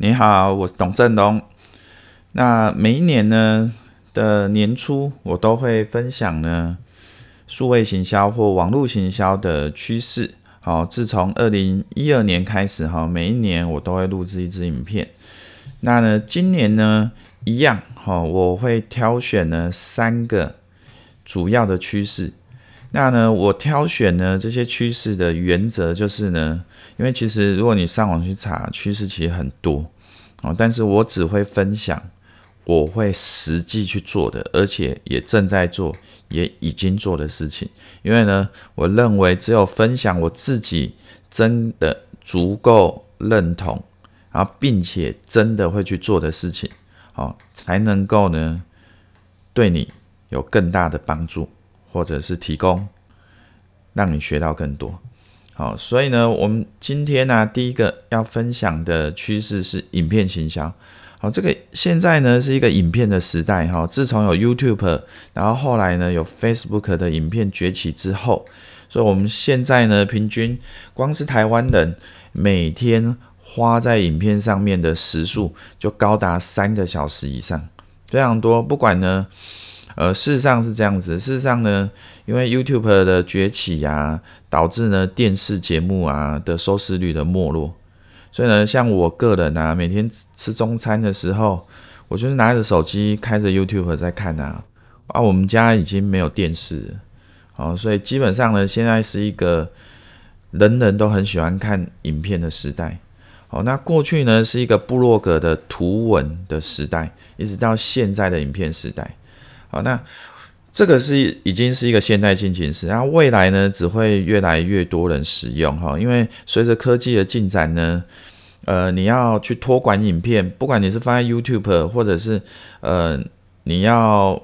你好，我是董振东。那每一年呢的年初，我都会分享呢数位行销或网络行销的趋势。好，自从二零一二年开始，哈，每一年我都会录制一支影片。那呢，今年呢一样，哈，我会挑选呢三个主要的趋势。那呢，我挑选呢这些趋势的原则就是呢，因为其实如果你上网去查趋势，其实很多哦，但是我只会分享我会实际去做的，而且也正在做，也已经做的事情。因为呢，我认为只有分享我自己真的足够认同，然后并且真的会去做的事情，哦，才能够呢对你有更大的帮助。或者是提供让你学到更多，好，所以呢，我们今天呢，第一个要分享的趋势是影片行销，好，这个现在呢是一个影片的时代，哈，自从有 YouTube，然后后来呢有 Facebook 的影片崛起之后，所以我们现在呢平均光是台湾人每天花在影片上面的时数就高达三个小时以上，非常多，不管呢。呃，事实上是这样子。事实上呢，因为 YouTube 的崛起啊，导致呢电视节目啊的收视率的没落。所以呢，像我个人啊，每天吃中餐的时候，我就是拿着手机开着 YouTube 在看啊。啊，我们家已经没有电视哦，所以基本上呢，现在是一个人人都很喜欢看影片的时代。好，那过去呢是一个部落格的图文的时代，一直到现在的影片时代。好，那这个是已经是一个现代进行式，然后未来呢只会越来越多人使用哈，因为随着科技的进展呢，呃，你要去托管影片，不管你是放在 YouTube 或者是呃你要，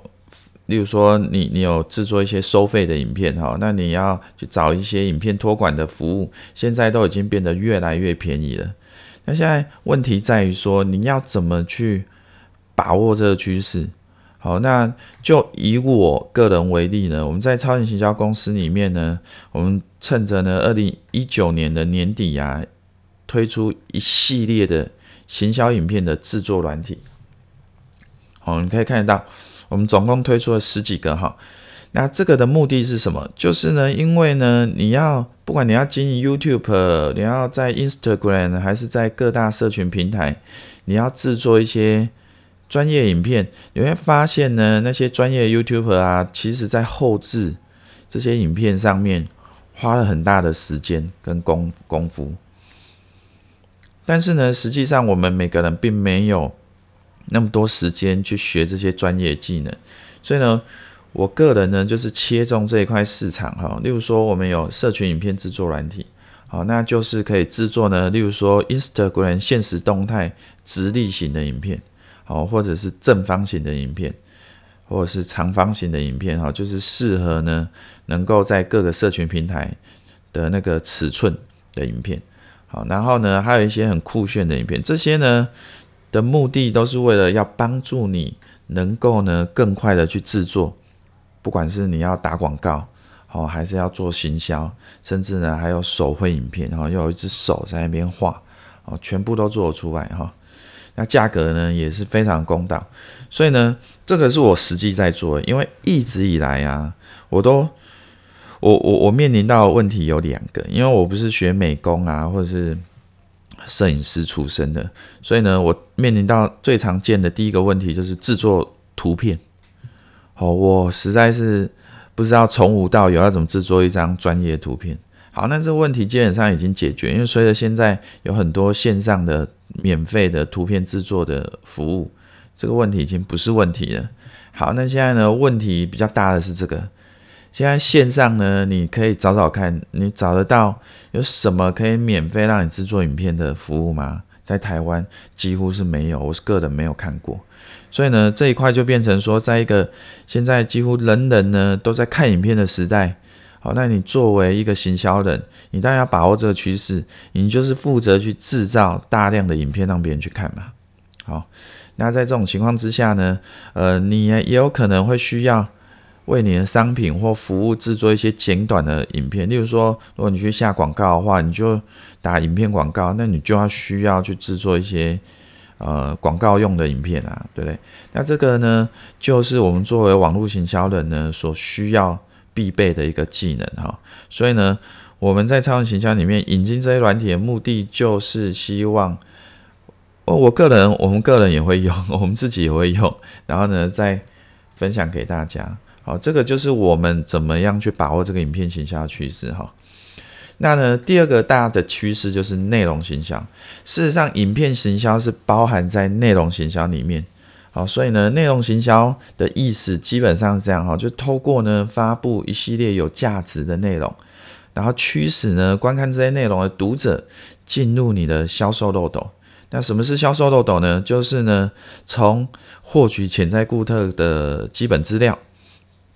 例如说你你有制作一些收费的影片哈，那你要去找一些影片托管的服务，现在都已经变得越来越便宜了。那现在问题在于说你要怎么去把握这个趋势？好，那就以我个人为例呢，我们在超级行销公司里面呢，我们趁着呢二零一九年的年底啊，推出一系列的行销影片的制作软体。好，你可以看得到，我们总共推出了十几个哈。那这个的目的是什么？就是呢，因为呢，你要不管你要经营 YouTube，你要在 Instagram 还是在各大社群平台，你要制作一些。专业影片，你会发现呢，那些专业 YouTuber 啊，其实在后置这些影片上面花了很大的时间跟功功夫。但是呢，实际上我们每个人并没有那么多时间去学这些专业技能。所以呢，我个人呢就是切中这一块市场哈。例如说，我们有社群影片制作软体，好，那就是可以制作呢，例如说 Instagram 现实动态直立型的影片。好，或者是正方形的影片，或者是长方形的影片，哈，就是适合呢，能够在各个社群平台的那个尺寸的影片。好，然后呢，还有一些很酷炫的影片，这些呢的目的都是为了要帮助你能够呢更快的去制作，不管是你要打广告，好，还是要做行销，甚至呢还有手绘影片，然后又有一只手在那边画，好，全部都做得出来，哈。那价格呢也是非常公道，所以呢，这个是我实际在做，因为一直以来啊，我都我我我面临到的问题有两个，因为我不是学美工啊，或者是摄影师出身的，所以呢，我面临到最常见的第一个问题就是制作图片。好，我实在是不知道从无到有要怎么制作一张专业图片。好，那这个问题基本上已经解决，因为随着现在有很多线上的免费的图片制作的服务，这个问题已经不是问题了。好，那现在呢，问题比较大的是这个，现在线上呢，你可以找找看，你找得到有什么可以免费让你制作影片的服务吗？在台湾几乎是没有，我是个人没有看过，所以呢，这一块就变成说，在一个现在几乎人人呢都在看影片的时代。好，那你作为一个行销人，你当然要把握这个趋势，你就是负责去制造大量的影片让别人去看嘛。好，那在这种情况之下呢，呃，你也有可能会需要为你的商品或服务制作一些简短的影片。例如说，如果你去下广告的话，你就打影片广告，那你就要需要去制作一些呃广告用的影片啊，对不对？那这个呢，就是我们作为网络行销人呢所需要必备的一个技能哈。所以呢，我们在超人行销里面引进这些软体的目的，就是希望，哦，我个人，我们个人也会用，我们自己也会用，然后呢，再分享给大家。好，这个就是我们怎么样去把握这个影片行销趋势哈。那呢，第二个大的趋势就是内容行销。事实上，影片行销是包含在内容行销里面。好，所以呢，内容行销的意思基本上是这样哈，就透过呢发布一系列有价值的内容，然后驱使呢观看这些内容的读者进入你的销售漏斗。那什么是销售漏斗呢？就是呢从获取潜在顾客的基本资料，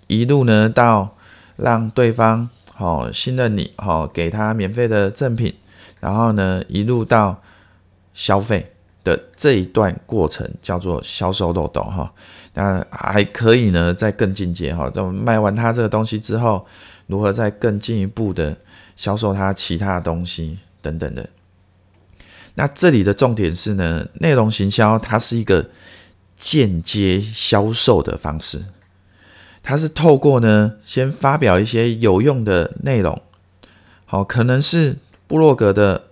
一路呢到让对方。好，信任你，好，给他免费的赠品，然后呢，一路到消费的这一段过程叫做销售漏斗哈。那还可以呢，再更进阶哈，等卖完他这个东西之后，如何再更进一步的销售他其他的东西等等的。那这里的重点是呢，内容行销它是一个间接销售的方式。它是透过呢，先发表一些有用的内容，好，可能是部落格的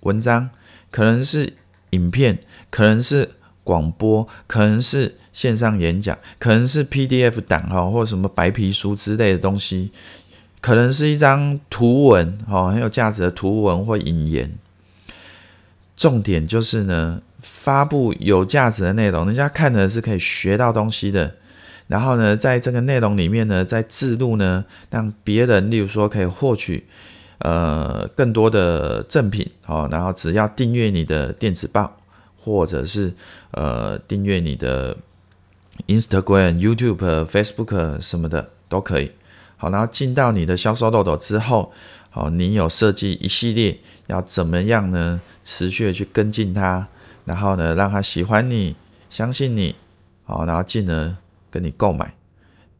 文章，可能是影片，可能是广播，可能是线上演讲，可能是 PDF 档哈，或者什么白皮书之类的东西，可能是一张图文，哈，很有价值的图文或引言。重点就是呢，发布有价值的内容，人家看的是可以学到东西的。然后呢，在这个内容里面呢，再制度呢，让别人，例如说可以获取呃更多的赠品，好，然后只要订阅你的电子报，或者是呃订阅你的 Instagram、YouTube、Facebook 什么的都可以，好，然后进到你的销售漏斗之后，好，你有设计一系列要怎么样呢？持续的去跟进他，然后呢，让他喜欢你、相信你，好，然后进而。跟你购买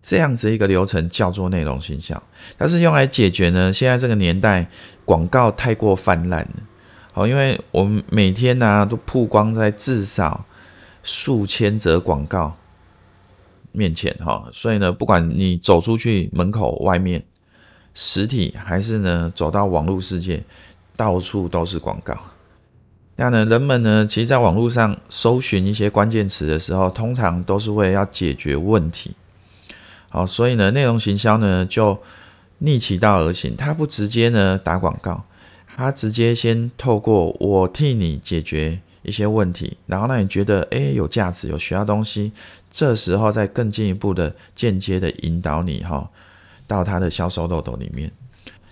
这样子一个流程叫做内容行销，它是用来解决呢，现在这个年代广告太过泛滥，好，因为我们每天呢、都曝光在至少数千则广告面前哈，所以呢，不管你走出去门口外面，实体还是呢走到网络世界，到处都是广告。那呢，人们呢，其实在网络上搜寻一些关键词的时候，通常都是为了要解决问题。好，所以呢，内容行销呢就逆其道而行，它不直接呢打广告，它直接先透过我替你解决一些问题，然后让你觉得诶有价值，有学到东西，这时候再更进一步的间接的引导你哈到它的销售漏斗里面。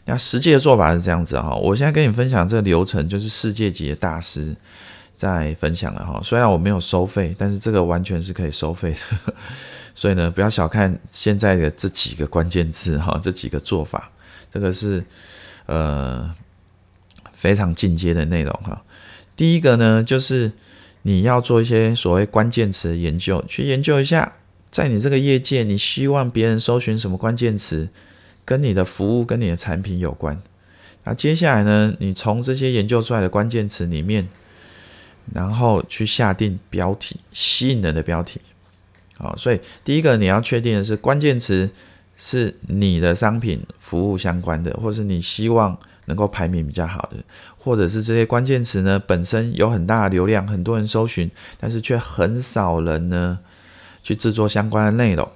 那实际的做法是这样子哈，我现在跟你分享这个流程，就是世界级的大师在分享了哈。虽然我没有收费，但是这个完全是可以收费的。所以呢，不要小看现在的这几个关键字哈，这几个做法，这个是呃非常进阶的内容哈。第一个呢，就是你要做一些所谓关键词研究，去研究一下，在你这个业界，你希望别人搜寻什么关键词。跟你的服务跟你的产品有关，那接下来呢，你从这些研究出来的关键词里面，然后去下定标题，吸引人的标题。好，所以第一个你要确定的是关键词是你的商品服务相关的，或是你希望能够排名比较好的，或者是这些关键词呢本身有很大的流量，很多人搜寻，但是却很少人呢去制作相关的内容。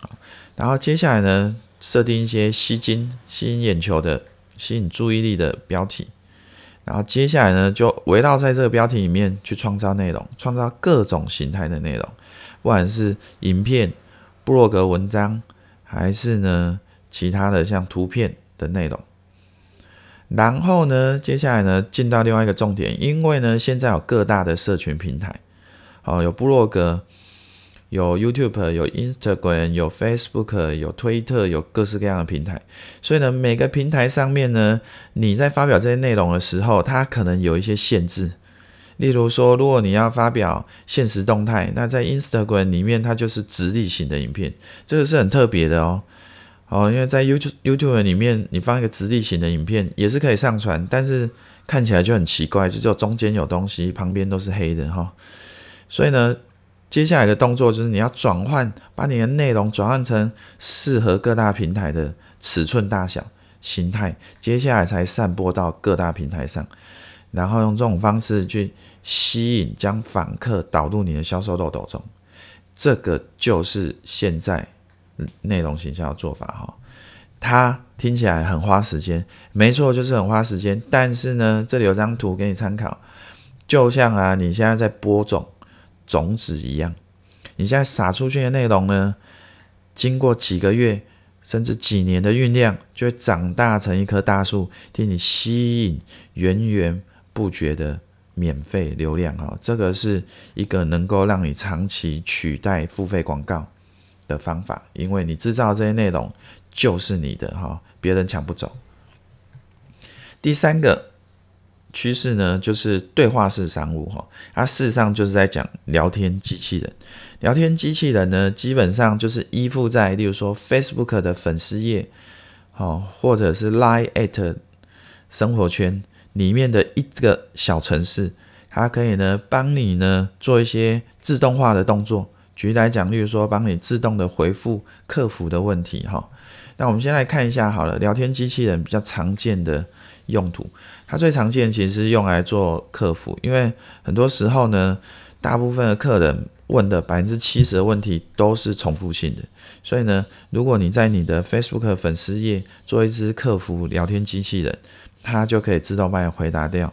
好，然后接下来呢，设定一些吸睛、吸引眼球的、吸引注意力的标题，然后接下来呢，就围绕在这个标题里面去创造内容，创造各种形态的内容，不管是影片、部落格文章，还是呢其他的像图片的内容。然后呢，接下来呢，进到另外一个重点，因为呢，现在有各大的社群平台，好，有部落格。有 YouTube，有 Instagram，有 Facebook，有推特，有各式各样的平台。所以呢，每个平台上面呢，你在发表这些内容的时候，它可能有一些限制。例如说，如果你要发表现实动态，那在 Instagram 里面它就是直立型的影片，这个是很特别的哦。哦，因为在 YouTube YouTube 里面，你放一个直立型的影片也是可以上传，但是看起来就很奇怪，就只有中间有东西，旁边都是黑的哈、所以呢，接下来的动作就是你要转换，把你的内容转换成适合各大平台的尺寸大小、形态，接下来才散播到各大平台上，然后用这种方式去吸引，将访客导入你的销售漏斗中。这个就是现在。内容行销的做法哈，它听起来很花时间，没错，就是很花时间。但是呢，这里有张图给你参考，就像啊，你现在在播种种子一样，你现在撒出去的内容呢，经过几个月甚至几年的酝酿，就会长大成一棵大树，替你吸引源源不绝的免费流量哈。这个是一个能够让你长期取代付费广告的方法，因为你制造这些内容就是你的哈，别人抢不走。第三个趋势呢，就是对话式商务哈，它事实上就是在讲聊天机器人。聊天机器人呢，基本上就是依附在，例如说 Facebook 的粉丝页，好，或者是 Line@ at 生活圈里面的一个小程式，它可以呢帮你呢做一些自动化的动作。举例来讲，例如说帮你自动的回复客服的问题哈。那我们先来看一下好了，聊天机器人比较常见的用途，它最常见其实用来做客服，因为很多时候呢，大部分的客人问的百分之七十的问题都是重复性的，所以呢，如果你在你的 Facebook 粉丝页做一支客服聊天机器人，它就可以自动帮你回答掉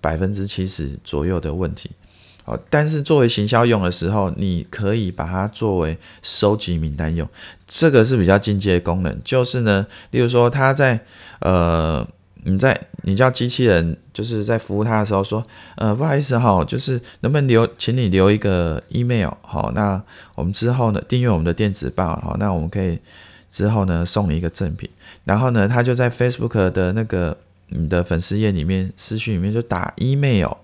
百分之七十左右的问题。好，但是作为行销用的时候，你可以把它作为收集名单用，这个是比较进阶的功能。就是呢，例如说他在呃，你在你叫机器人就是在服务他的时候说，呃，不好意思哈，就是能不能留，请你留一个 email，好，那我们之后呢订阅我们的电子报，好，那我们可以之后呢送你一个赠品。然后呢，他就在 Facebook 的那个你的粉丝页里面私讯里面就打 email。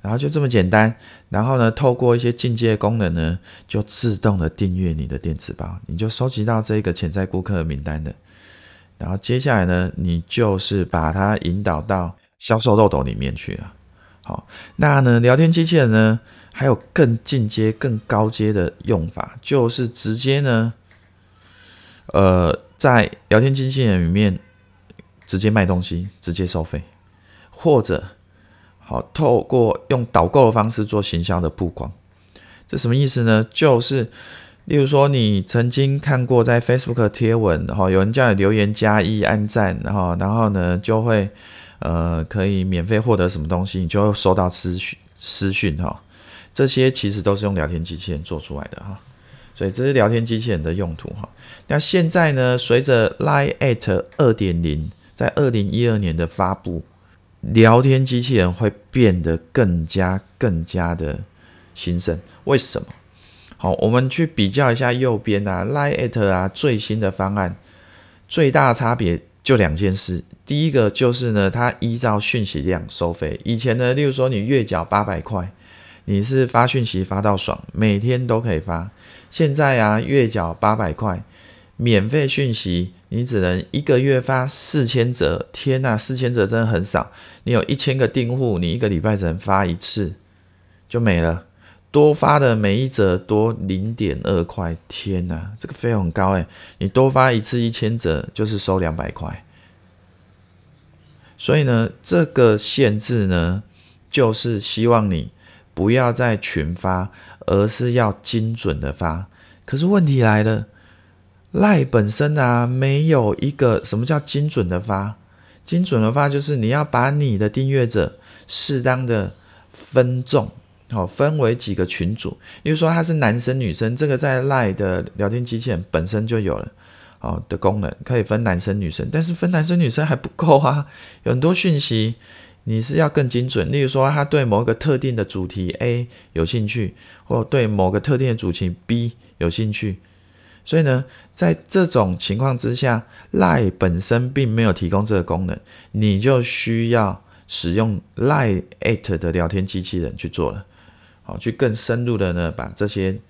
然后就这么简单，然后呢，透过一些进阶功能呢，就自动的订阅你的电子报，你就收集到这个潜在顾客的名单的。然后接下来呢，你就是把它引导到销售漏斗里面去了。好，那呢，聊天机器人呢，还有更进阶、更高阶的用法，就是直接呢，呃，在聊天机器人里面直接卖东西，直接收费，或者。好，透过用导购的方式做行销的曝光，这什么意思呢？就是，例如说你曾经看过在 Facebook 贴文，然后有人叫你留言加一按赞，然后然后呢就会呃可以免费获得什么东西，你就会收到私讯私讯哈，这些其实都是用聊天机器人做出来的哈，所以这是聊天机器人的用途哈。那现在呢，随着 Line@ 二点零在二零一二年的发布。聊天机器人会变得更加更加的兴盛，为什么？好，我们去比较一下右边啊，Line@ 啊最新的方案，最大差别就两件事。第一个就是呢，它依照讯息量收费。以前呢，例如说你月缴八百块，你是发讯息发到爽，每天都可以发。现在啊，月缴八百块。免费讯息，你只能一个月发四千则，天呐，四千则真的很少。你有一千个订户，你一个礼拜只能发一次，就没了。多发的每一则多零点二块，天呐，这个费用很高诶。你多发一次一千则，就是收两百块。所以呢，这个限制呢，就是希望你不要再群发，而是要精准的发。可是问题来了。赖本身啊，没有一个什么叫精准的发，精准的发就是你要把你的订阅者适当的分众，好，分为几个群组。比如说他是男生女生，这个在赖的聊天机器人本身就有了，好的功能，可以分男生女生。但是分男生女生还不够啊，有很多讯息你是要更精准。例如说他对某个特定的主题 A 有兴趣，或对某个特定的主题 B 有兴趣。所以呢，在这种情况之下，Line 本身并没有提供这个功能，你就需要使用 Line@ 的聊天机器人去做了，好，去更深入的呢，把这些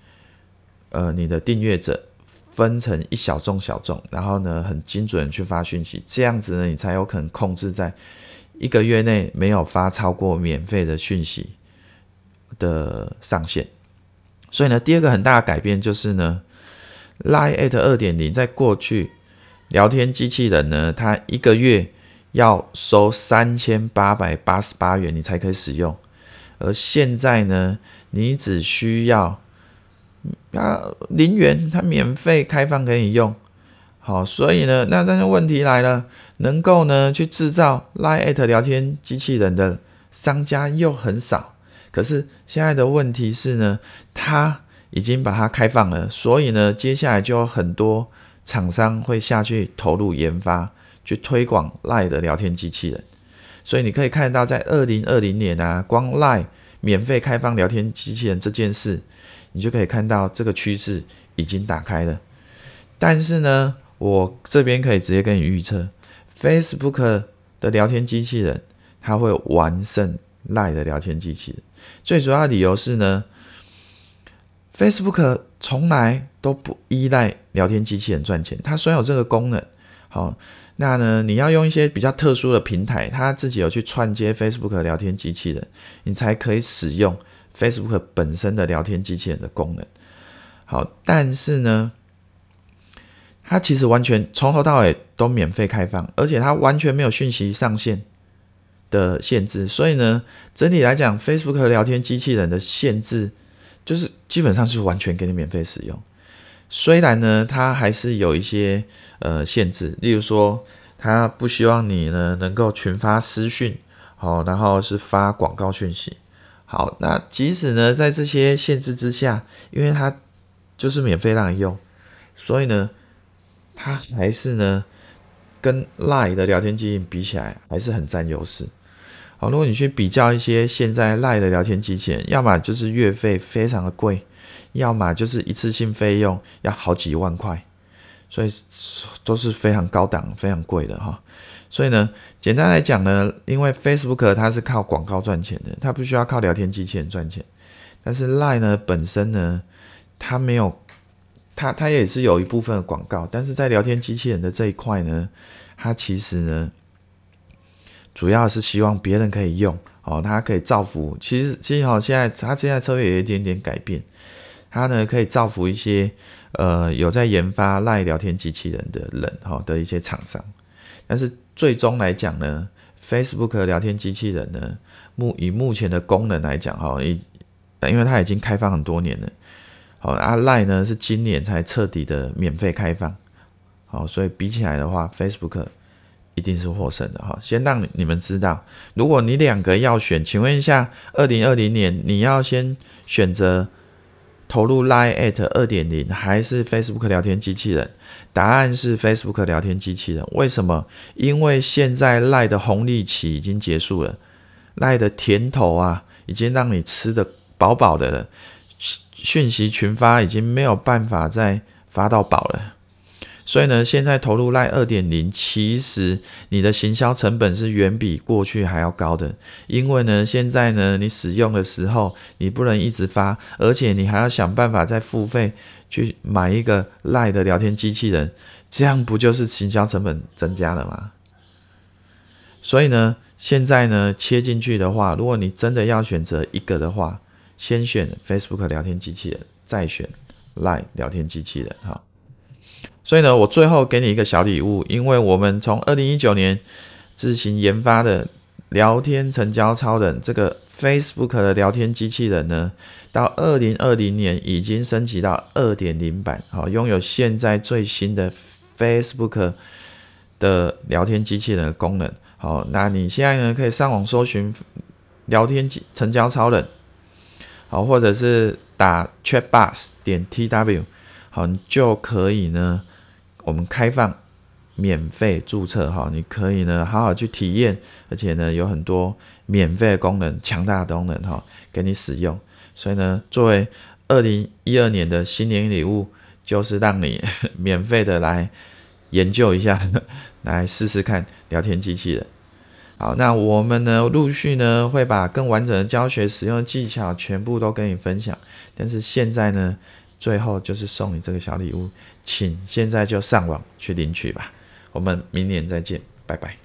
呃你的订阅者分成一小众小众，然后呢，很精准去发讯息，这样子呢，你才有可能控制在一个月内没有发超过免费的讯息的上限。所以呢，第二个很大的改变就是呢，Line at 2.0在过去聊天机器人呢，它一个月要收三千八百八十八元，你才可以使用，而现在呢，你只需要。啊，零元，它免费开放给你用，好，所以呢，那但是问题来了，能够呢去制造 Line@ 聊天机器人的商家又很少，可是现在的问题是呢，它已经把它开放了，所以呢，接下来就有很多厂商会下去投入研发，去推广 Line 的聊天机器人，所以你可以看到，在二零二零年啊，光 Line 免费开放聊天机器人这件事。你就可以看到这个趋势已经打开了，但是呢，我这边可以直接跟你预测，Facebook 的聊天机器人它会完胜 Line 的聊天机器人。最主要的理由是呢，Facebook 从来都不依赖聊天机器人赚钱，它虽然有这个功能，好，那呢，你要用一些比较特殊的平台，它自己有去串接 Facebook 聊天机器人，你才可以使用。Facebook 本身的聊天机器人的功能，好，但是呢，它其实完全从头到尾都免费开放，而且它完全没有讯息上限的限制，所以呢，整体来讲，Facebook 聊天机器人的限制就是基本上是完全给你免费使用。虽然呢，它还是有一些呃限制，例如说，它不希望你呢能够群发私讯，好，然后是发广告讯息。好，那即使呢，在这些限制之下，因为它就是免费让你用，所以呢，它还是呢，跟 Line 的聊天机器人比起来，还是很占优势。好，如果你去比较一些现在 Line 的聊天机器人，要么就是月费非常的贵，要么就是一次性费用要好几万块，所以都是非常高档、非常贵的哈。所以呢，简单来讲呢，因为 Facebook 它是靠广告赚钱的，它不需要靠聊天机器人赚钱。但是 Line 呢本身呢，它没有，它它也是有一部分的广告，但是在聊天机器人的这一块呢，它其实呢，主要是希望别人可以用，哦，它可以造福。其实其实好，现在它现在策略有一点点改变，它呢可以造福一些呃有在研发 Line 聊天机器人的人，哈的一些厂商。但是最终来讲呢，Facebook 聊天机器人呢，目以目前的功能来讲，哈，以因为它已经开放很多年了，好，啊 Line 呢是今年才彻底的免费开放，好，所以比起来的话，Facebook 一定是获胜的哈。先让你们知道，如果你两个要选，请问一下，二零二零年你要先选择投入 Line at 二点零还是 Facebook 聊天机器人？答案是 Facebook 聊天机器人。为什么？因为现在 Line 的红利期已经结束了，Line 的甜头啊，已经让你吃得饱饱的了，讯息群发已经没有办法再发到饱了。所以呢，现在投入 Line 2.0，其实你的行销成本是远比过去还要高的。因为呢，现在呢，你使用的时候，你不能一直发，而且你还要想办法再付费去买一个 Line 的聊天机器人，这样不就是行销成本增加了吗？所以呢，现在呢，切进去的话，如果你真的要选择一个的话，先选 Facebook 聊天机器人，再选 Line 聊天机器人，哈。所以呢，我最后给你一个小礼物，因为我们从二零一九年自行研发的聊天成交超人这个 Facebook 的聊天机器人呢，到二零二零年已经升级到二点零版，好，拥有现在最新的 Facebook 的聊天机器人的功能。好，那你现在呢可以上网搜寻聊天成交超人，好，或者是打 Chatbox 点 TW，好，你就可以呢。我们开放免费注册哈，你可以呢好好去体验，而且呢有很多免费的功能，强大的功能哈，给你使用。所以呢，作为二零一二年的新年礼物，就是让你 免费的来研究一下，来试试看聊天机器人。好，那我们呢陆续呢会把更完整的教学使用技巧全部都跟你分享，但是现在呢。最后就是送你这个小礼物，请现在就上网去领取吧。我们明年再见，拜拜。